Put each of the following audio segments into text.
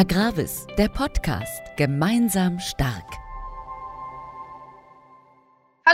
Agravis, der Podcast. Gemeinsam stark.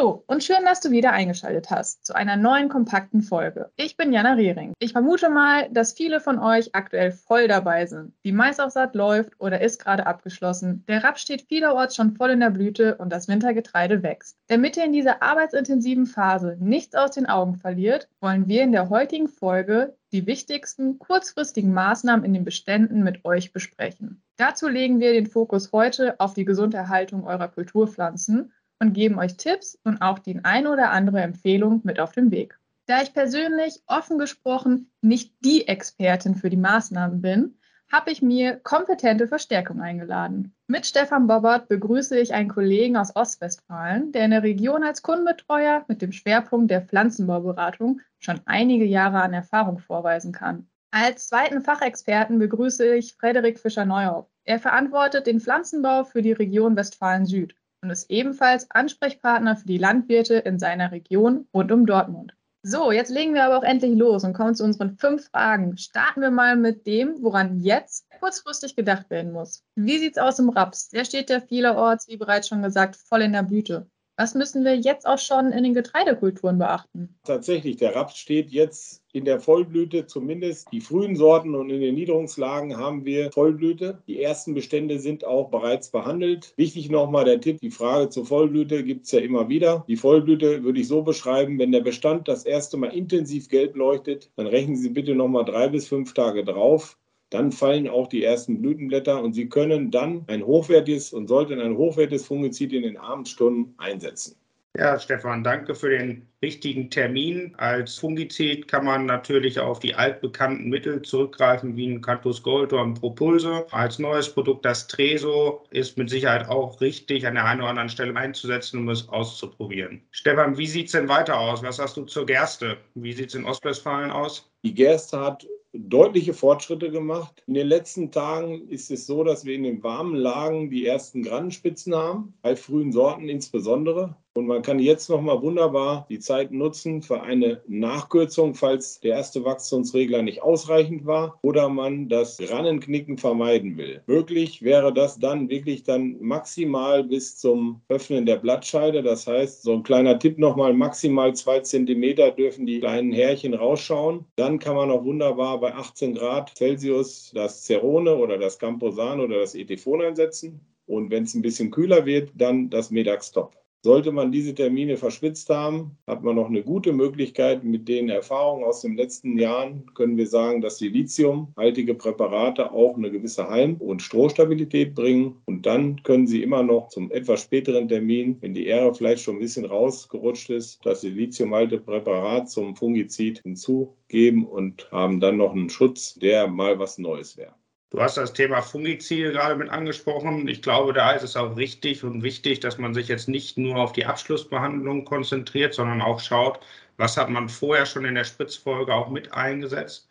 Hallo und schön, dass du wieder eingeschaltet hast zu einer neuen kompakten Folge. Ich bin Jana Rehring. Ich vermute mal, dass viele von euch aktuell voll dabei sind. Die Maisaufsaat läuft oder ist gerade abgeschlossen. Der Raps steht vielerorts schon voll in der Blüte und das Wintergetreide wächst. Damit ihr in dieser arbeitsintensiven Phase nichts aus den Augen verliert, wollen wir in der heutigen Folge die wichtigsten kurzfristigen Maßnahmen in den Beständen mit euch besprechen. Dazu legen wir den Fokus heute auf die Gesunderhaltung eurer Kulturpflanzen und geben euch Tipps und auch die ein oder andere Empfehlung mit auf den Weg. Da ich persönlich offen gesprochen nicht die Expertin für die Maßnahmen bin, habe ich mir kompetente Verstärkung eingeladen. Mit Stefan Bobbert begrüße ich einen Kollegen aus Ostwestfalen, der in der Region als Kundenbetreuer mit dem Schwerpunkt der Pflanzenbauberatung schon einige Jahre an Erfahrung vorweisen kann. Als zweiten Fachexperten begrüße ich Frederik Fischer-Neuhoff. Er verantwortet den Pflanzenbau für die Region Westfalen Süd und ist ebenfalls Ansprechpartner für die Landwirte in seiner Region rund um Dortmund. So, jetzt legen wir aber auch endlich los und kommen zu unseren fünf Fragen. Starten wir mal mit dem, woran jetzt kurzfristig gedacht werden muss. Wie sieht es aus im Raps? Der steht ja vielerorts, wie bereits schon gesagt, voll in der Blüte. Was müssen wir jetzt auch schon in den Getreidekulturen beachten? Tatsächlich, der Raps steht jetzt in der Vollblüte, zumindest die frühen Sorten und in den Niederungslagen haben wir Vollblüte. Die ersten Bestände sind auch bereits behandelt. Wichtig nochmal der Tipp, die Frage zur Vollblüte gibt es ja immer wieder. Die Vollblüte würde ich so beschreiben, wenn der Bestand das erste Mal intensiv gelb leuchtet, dann rechnen Sie bitte nochmal drei bis fünf Tage drauf dann fallen auch die ersten Blütenblätter und Sie können dann ein hochwertiges und sollten ein hochwertiges Fungizid in den Abendstunden einsetzen. Ja, Stefan, danke für den richtigen Termin. Als Fungizid kann man natürlich auf die altbekannten Mittel zurückgreifen, wie ein Cantus Gold oder ein Propulse. Als neues Produkt das Treso ist mit Sicherheit auch richtig an der einen oder anderen Stelle einzusetzen, um es auszuprobieren. Stefan, wie sieht es denn weiter aus? Was hast du zur Gerste? Wie sieht es in Ostwestfalen aus? Die Gerste hat deutliche Fortschritte gemacht. In den letzten Tagen ist es so, dass wir in den warmen Lagen die ersten Grandenspitzen haben, bei frühen Sorten insbesondere. Und man kann jetzt nochmal wunderbar die Zeit nutzen für eine Nachkürzung, falls der erste Wachstumsregler nicht ausreichend war oder man das Rannenknicken vermeiden will. Möglich wäre das dann wirklich dann maximal bis zum Öffnen der Blattscheide. Das heißt, so ein kleiner Tipp nochmal, maximal zwei Zentimeter dürfen die kleinen Härchen rausschauen. Dann kann man auch wunderbar bei 18 Grad Celsius das Cerone oder das Camposan oder das Etefon einsetzen. Und wenn es ein bisschen kühler wird, dann das Medax-Top. Sollte man diese Termine verschwitzt haben, hat man noch eine gute Möglichkeit. Mit den Erfahrungen aus den letzten Jahren können wir sagen, dass die lithiumhaltige Präparate auch eine gewisse Heim- und Strohstabilität bringen. Und dann können Sie immer noch zum etwas späteren Termin, wenn die Ähre vielleicht schon ein bisschen rausgerutscht ist, das lithiumhaltige Präparat zum Fungizid hinzugeben und haben dann noch einen Schutz, der mal was Neues wäre. Du hast das Thema Fungizide gerade mit angesprochen. Ich glaube, da ist es auch richtig und wichtig, dass man sich jetzt nicht nur auf die Abschlussbehandlung konzentriert, sondern auch schaut, was hat man vorher schon in der Spritzfolge auch mit eingesetzt.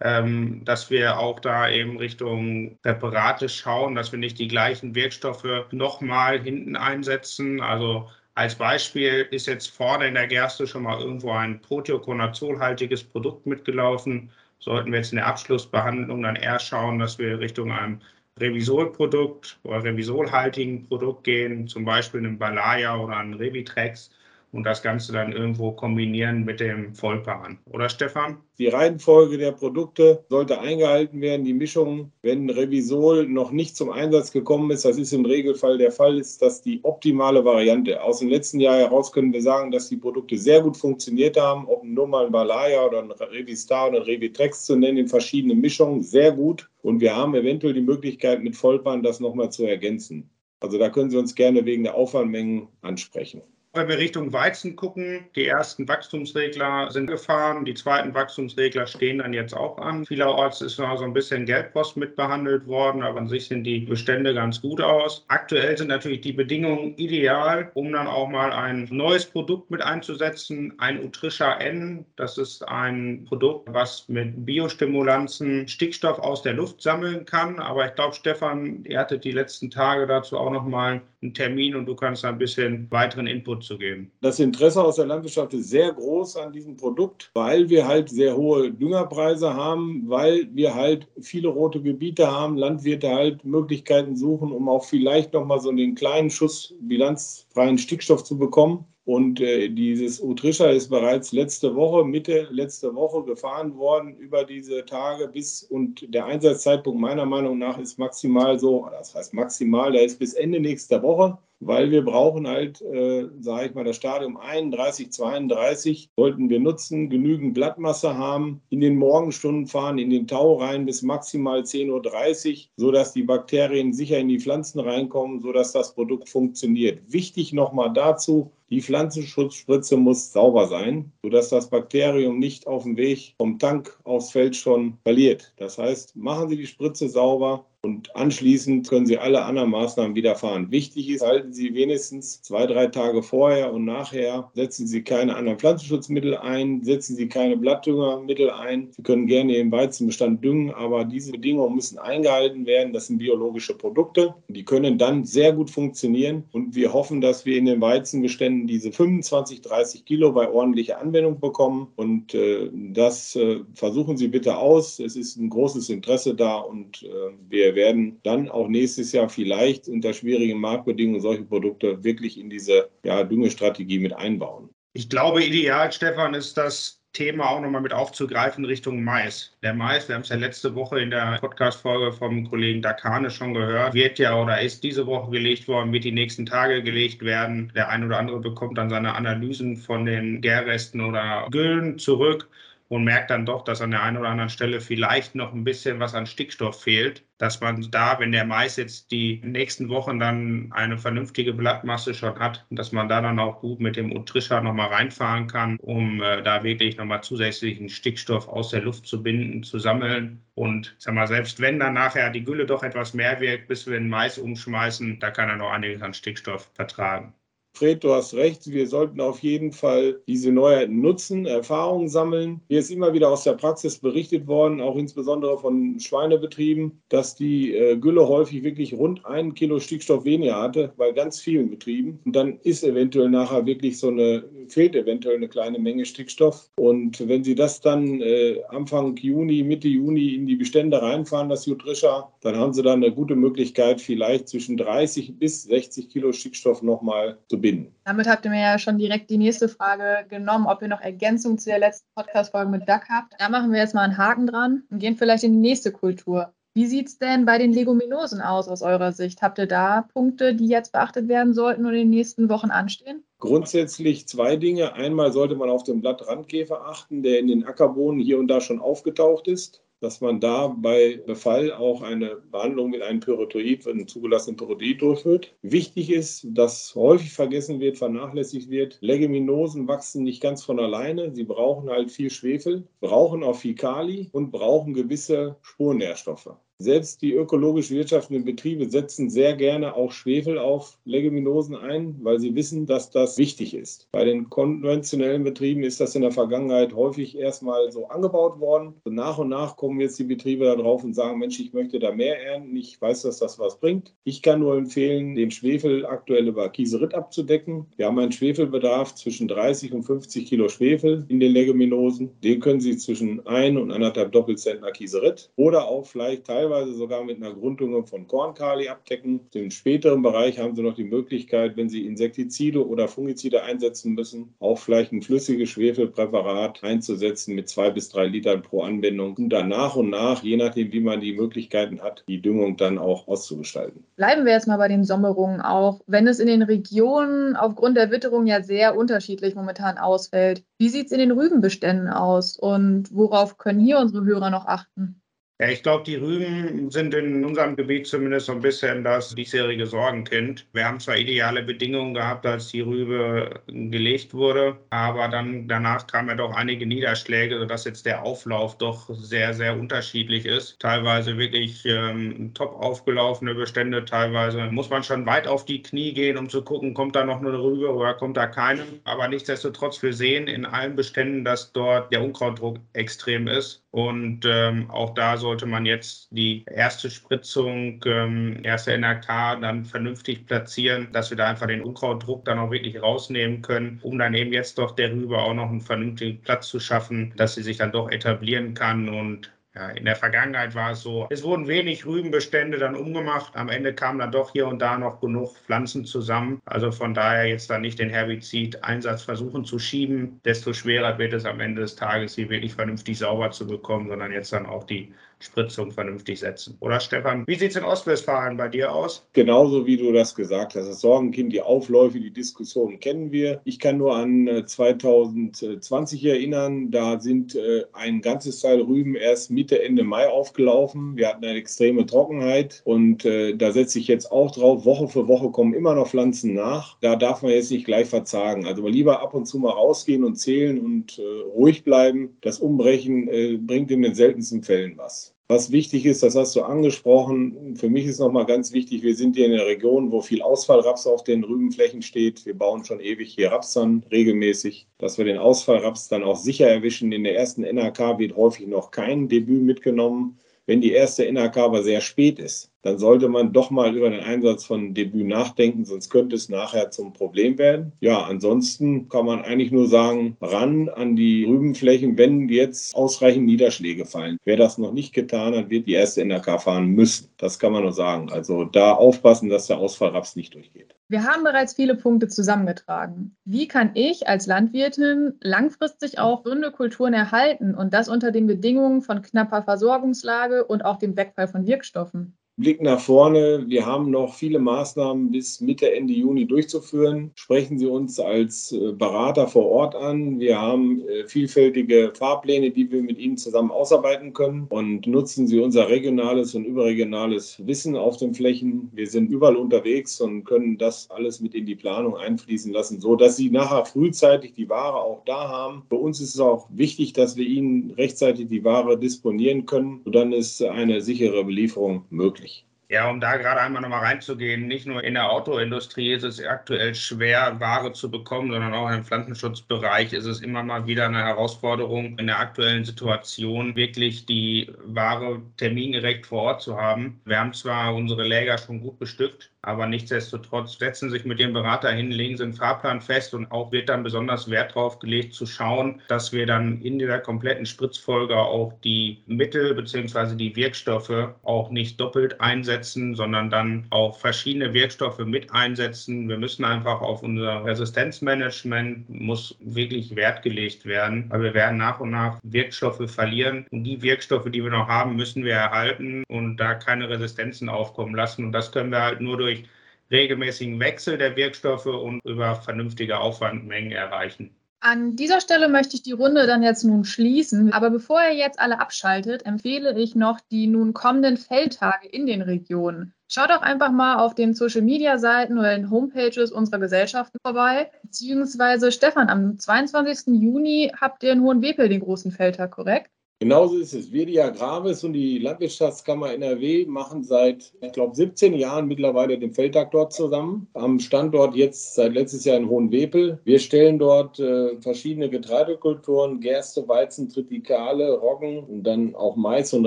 Ähm, dass wir auch da eben Richtung Präparate schauen, dass wir nicht die gleichen Wirkstoffe nochmal hinten einsetzen. Also als Beispiel ist jetzt vorne in der Gerste schon mal irgendwo ein Proteoconazolhaltiges Produkt mitgelaufen sollten wir jetzt in der Abschlussbehandlung dann eher schauen, dass wir Richtung einem Revisolprodukt oder revisolhaltigen Produkt gehen, zum Beispiel einem Balaya oder einem Revitrex und das Ganze dann irgendwo kombinieren mit dem Vollpaaren. Oder Stefan? Die Reihenfolge der Produkte sollte eingehalten werden. Die Mischung, wenn Revisol noch nicht zum Einsatz gekommen ist, das ist im Regelfall der Fall, ist das die optimale Variante. Aus dem letzten Jahr heraus können wir sagen, dass die Produkte sehr gut funktioniert haben, ob nur mal ein Balaya oder ein Revistar oder ein Revitrex zu nennen, in verschiedenen Mischungen, sehr gut. Und wir haben eventuell die Möglichkeit, mit Vollpaaren das nochmal zu ergänzen. Also da können Sie uns gerne wegen der Aufwandmengen ansprechen. Wenn wir Richtung Weizen gucken, die ersten Wachstumsregler sind gefahren, die zweiten Wachstumsregler stehen dann jetzt auch an. Vielerorts ist noch so ein bisschen Geldpost mitbehandelt worden, aber an sich sehen die Bestände ganz gut aus. Aktuell sind natürlich die Bedingungen ideal, um dann auch mal ein neues Produkt mit einzusetzen, ein Utrisha N. Das ist ein Produkt, was mit Biostimulanzen Stickstoff aus der Luft sammeln kann. Aber ich glaube, Stefan, ihr hattet die letzten Tage dazu auch noch mal einen Termin und du kannst ein bisschen weiteren Input zurückzugeben. Das Interesse aus der Landwirtschaft ist sehr groß an diesem Produkt, weil wir halt sehr hohe Düngerpreise haben, weil wir halt viele rote Gebiete haben, Landwirte halt Möglichkeiten suchen, um auch vielleicht nochmal so den kleinen Schuss bilanzfreien Stickstoff zu bekommen. Und äh, dieses Utrisha ist bereits letzte Woche, Mitte letzte Woche gefahren worden über diese Tage bis und der Einsatzzeitpunkt meiner Meinung nach ist maximal so, das heißt maximal, der ist bis Ende nächster Woche weil wir brauchen halt, äh, sage ich mal, das Stadium 31, 32 sollten wir nutzen, genügend Blattmasse haben, in den Morgenstunden fahren, in den Tau rein bis maximal 10.30 Uhr, sodass die Bakterien sicher in die Pflanzen reinkommen, sodass das Produkt funktioniert. Wichtig nochmal dazu, die Pflanzenschutzspritze muss sauber sein, sodass das Bakterium nicht auf dem Weg vom Tank aufs Feld schon verliert. Das heißt, machen Sie die Spritze sauber, und anschließend können Sie alle anderen Maßnahmen wieder fahren. Wichtig ist, halten Sie wenigstens zwei, drei Tage vorher und nachher, setzen Sie keine anderen Pflanzenschutzmittel ein, setzen Sie keine Blattdüngermittel ein. Sie können gerne Ihren Weizenbestand düngen, aber diese Bedingungen müssen eingehalten werden. Das sind biologische Produkte. Die können dann sehr gut funktionieren und wir hoffen, dass wir in den Weizenbeständen diese 25, 30 Kilo bei ordentlicher Anwendung bekommen und äh, das äh, versuchen Sie bitte aus. Es ist ein großes Interesse da und äh, wir werden dann auch nächstes Jahr vielleicht unter schwierigen Marktbedingungen solche Produkte wirklich in diese ja, Düngestrategie mit einbauen. Ich glaube, ideal, Stefan, ist das Thema auch nochmal mit aufzugreifen Richtung Mais. Der Mais, wir haben es ja letzte Woche in der Podcast-Folge vom Kollegen Dakane schon gehört, wird ja oder ist diese Woche gelegt worden, wird die nächsten Tage gelegt werden. Der ein oder andere bekommt dann seine Analysen von den Gärresten oder Güllen zurück und merkt dann doch, dass an der einen oder anderen Stelle vielleicht noch ein bisschen was an Stickstoff fehlt, dass man da, wenn der Mais jetzt die nächsten Wochen dann eine vernünftige Blattmasse schon hat, dass man da dann auch gut mit dem Utrisha nochmal reinfahren kann, um äh, da wirklich nochmal zusätzlichen Stickstoff aus der Luft zu binden, zu sammeln. Und sag mal, selbst wenn dann nachher die Gülle doch etwas mehr wirkt, bis wir den Mais umschmeißen, da kann er noch einiges an Stickstoff vertragen. Fred, du hast recht. Wir sollten auf jeden Fall diese Neuheiten nutzen, Erfahrungen sammeln. Hier ist immer wieder aus der Praxis berichtet worden, auch insbesondere von Schweinebetrieben, dass die äh, Gülle häufig wirklich rund ein Kilo Stickstoff weniger hatte bei ganz vielen Betrieben. Und dann ist eventuell nachher wirklich so eine, fehlt eventuell eine kleine Menge Stickstoff. Und wenn Sie das dann äh, Anfang Juni, Mitte Juni in die Bestände reinfahren, das Jutrisha, dann haben Sie dann eine gute Möglichkeit, vielleicht zwischen 30 bis 60 Kilo Stickstoff nochmal zu verbinden. Damit habt ihr mir ja schon direkt die nächste Frage genommen, ob ihr noch Ergänzung zu der letzten Podcast-Folge mit Duck habt. Da machen wir jetzt mal einen Haken dran und gehen vielleicht in die nächste Kultur. Wie sieht es denn bei den Leguminosen aus aus eurer Sicht? Habt ihr da Punkte, die jetzt beachtet werden sollten und in den nächsten Wochen anstehen? Grundsätzlich zwei Dinge. Einmal sollte man auf den Blattrandkäfer achten, der in den Ackerbohnen hier und da schon aufgetaucht ist dass man da bei Befall auch eine Behandlung mit einem Pyrotoid, einem zugelassenen Pyrotoid durchführt. Wichtig ist, dass häufig vergessen wird, vernachlässigt wird, Leguminosen wachsen nicht ganz von alleine. Sie brauchen halt viel Schwefel, brauchen auch viel Kali und brauchen gewisse Spurnährstoffe. Selbst die ökologisch wirtschaftenden Betriebe setzen sehr gerne auch Schwefel auf Leguminosen ein, weil sie wissen, dass das wichtig ist. Bei den konventionellen Betrieben ist das in der Vergangenheit häufig erstmal so angebaut worden. Und nach und nach kommen jetzt die Betriebe da drauf und sagen, Mensch, ich möchte da mehr ernten, ich weiß, dass das was bringt. Ich kann nur empfehlen, den Schwefel aktuell über Kieserit abzudecken. Wir haben einen Schwefelbedarf zwischen 30 und 50 Kilo Schwefel in den Leguminosen. Den können Sie zwischen 1 und 1,5 Doppelzentner Kieserit oder auch vielleicht teilweise teilweise sogar mit einer Grunddüngung von Kornkali abdecken. Im späteren Bereich haben Sie noch die Möglichkeit, wenn Sie Insektizide oder Fungizide einsetzen müssen, auch vielleicht ein flüssiges Schwefelpräparat einzusetzen mit zwei bis drei Litern pro Anwendung und dann nach und nach, je nachdem, wie man die Möglichkeiten hat, die Düngung dann auch auszugestalten. Bleiben wir jetzt mal bei den Sommerungen auch. Wenn es in den Regionen aufgrund der Witterung ja sehr unterschiedlich momentan ausfällt, wie sieht es in den Rübenbeständen aus und worauf können hier unsere Hörer noch achten? Ja, ich glaube, die Rüben sind in unserem Gebiet zumindest so ein bisschen das diesjährige Sorgenkind. Wir haben zwar ideale Bedingungen gehabt, als die Rübe gelegt wurde, aber dann danach kamen ja doch einige Niederschläge, sodass jetzt der Auflauf doch sehr, sehr unterschiedlich ist. Teilweise wirklich ähm, top aufgelaufene Bestände, teilweise muss man schon weit auf die Knie gehen, um zu gucken, kommt da noch eine Rübe oder kommt da keine. Aber nichtsdestotrotz, wir sehen in allen Beständen, dass dort der Unkrautdruck extrem ist Und ähm, auch da sollte man jetzt die erste Spritzung, ähm, erste NRK dann vernünftig platzieren, dass wir da einfach den Unkrautdruck dann auch wirklich rausnehmen können, um dann eben jetzt doch der Rübe auch noch einen vernünftigen Platz zu schaffen, dass sie sich dann doch etablieren kann und ja, in der Vergangenheit war es so, es wurden wenig Rübenbestände dann umgemacht. Am Ende kamen dann doch hier und da noch genug Pflanzen zusammen. Also von daher jetzt dann nicht den Herbizid-Einsatz versuchen zu schieben. Desto schwerer wird es am Ende des Tages, sie wirklich vernünftig sauber zu bekommen, sondern jetzt dann auch die Spritzung vernünftig setzen. Oder Stefan, wie sieht es in Ostwestfalen bei dir aus? Genauso wie du das gesagt hast. Das Sorgenkind, die Aufläufe, die Diskussionen kennen wir. Ich kann nur an 2020 äh, erinnern, da sind äh, ein ganzes Teil Rüben erst Mitte, Ende Mai aufgelaufen. Wir hatten eine extreme Trockenheit und äh, da setze ich jetzt auch drauf. Woche für Woche kommen immer noch Pflanzen nach. Da darf man jetzt nicht gleich verzagen. Also lieber ab und zu mal rausgehen und zählen und ruhig bleiben. Das Umbrechen bringt in den seltensten Fällen was. Was wichtig ist, das hast du angesprochen. Für mich ist nochmal ganz wichtig, wir sind hier in der Region, wo viel Ausfallraps auf den Rübenflächen steht. Wir bauen schon ewig hier Raps an, regelmäßig, dass wir den Ausfallraps dann auch sicher erwischen. In der ersten NRK wird häufig noch kein Debüt mitgenommen. Wenn die erste NRK aber sehr spät ist, dann sollte man doch mal über den Einsatz von Debüt nachdenken, sonst könnte es nachher zum Problem werden. Ja, ansonsten kann man eigentlich nur sagen, ran an die Rübenflächen, wenn jetzt ausreichend Niederschläge fallen. Wer das noch nicht getan hat, wird die erste NRK fahren müssen. Das kann man nur sagen. Also da aufpassen, dass der Ausfallraps nicht durchgeht. Wir haben bereits viele Punkte zusammengetragen. Wie kann ich als Landwirtin langfristig auch gründe Kulturen erhalten und das unter den Bedingungen von knapper Versorgungslage und auch dem Wegfall von Wirkstoffen? Blick nach vorne. Wir haben noch viele Maßnahmen bis Mitte, Ende Juni durchzuführen. Sprechen Sie uns als äh, Berater vor Ort an. Wir haben äh, vielfältige Fahrpläne, die wir mit Ihnen zusammen ausarbeiten können. Und nutzen Sie unser regionales und überregionales Wissen auf den Flächen. Wir sind überall unterwegs und können das alles mit in die Planung einfließen lassen, so dass Sie nachher frühzeitig die Ware auch da haben. Für uns ist es auch wichtig, dass wir Ihnen rechtzeitig die Ware disponieren können. Und dann ist eine sichere Belieferung möglich. Ja, um da gerade einmal nochmal reinzugehen, nicht nur in der Autoindustrie ist es aktuell schwer, Ware zu bekommen, sondern auch im Pflanzenschutzbereich ist es immer mal wieder eine Herausforderung, in der aktuellen Situation wirklich die Ware termingerecht vor Ort zu haben. Wir haben zwar unsere Läger schon gut bestückt, aber nichtsdestotrotz setzen sich mit dem Berater hin, legen sie einen Fahrplan fest und auch wird dann besonders Wert darauf gelegt, zu schauen, dass wir dann in dieser kompletten Spritzfolge auch die Mittel bzw. die Wirkstoffe auch nicht doppelt einsetzen, sondern dann auch verschiedene Wirkstoffe mit einsetzen. Wir müssen einfach auf unser Resistenzmanagement muss wirklich Wert gelegt werden, weil wir werden nach und nach Wirkstoffe verlieren und die Wirkstoffe, die wir noch haben, müssen wir erhalten und da keine Resistenzen aufkommen lassen und das können wir halt nur durch regelmäßigen Wechsel der Wirkstoffe und über vernünftige Aufwandmengen erreichen. An dieser Stelle möchte ich die Runde dann jetzt nun schließen. Aber bevor ihr jetzt alle abschaltet, empfehle ich noch die nun kommenden Feldtage in den Regionen. Schaut doch einfach mal auf den Social Media Seiten oder den Homepages unserer Gesellschaften vorbei. Beziehungsweise Stefan, am 22. Juni habt ihr in Hohenwepel den großen Feldtag, korrekt? Genauso ist es. Wir, die Agravis und die Landwirtschaftskammer NRW, machen seit, ich glaube, 17 Jahren mittlerweile den Feldtag dort zusammen. Am Standort jetzt seit letztes Jahr in Hohenwepel. Wir stellen dort äh, verschiedene Getreidekulturen, Gerste, Weizen, Tritikale, Roggen und dann auch Mais und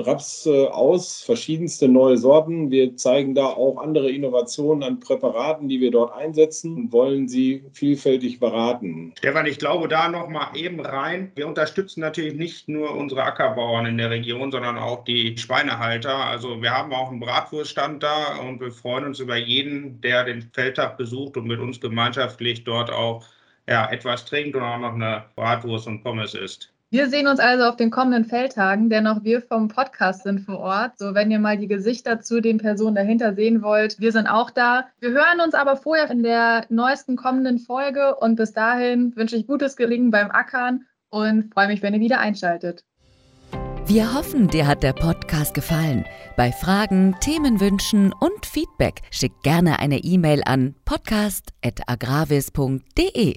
Raps äh, aus, verschiedenste neue Sorten. Wir zeigen da auch andere Innovationen an Präparaten, die wir dort einsetzen und wollen sie vielfältig beraten. Stefan, ich glaube da noch mal eben rein. Wir unterstützen natürlich nicht nur unsere Acker Ackerbauern in der Region, sondern auch die Schweinehalter. Also wir haben auch einen Bratwurststand da und wir freuen uns über jeden, der den Feldtag besucht und mit uns gemeinschaftlich dort auch ja, etwas trinkt und auch noch eine Bratwurst und Pommes isst. Wir sehen uns also auf den kommenden Feldtagen, denn auch wir vom Podcast sind vor Ort. So, wenn ihr mal die Gesichter zu den Personen dahinter sehen wollt, wir sind auch da. Wir hören uns aber vorher in der neuesten kommenden Folge und bis dahin wünsche ich gutes Gelingen beim Ackern und freue mich, wenn ihr wieder einschaltet. Wir hoffen, dir hat der Podcast gefallen. Bei Fragen, Themenwünschen und Feedback schick gerne eine E-Mail an podcast.agravis.de.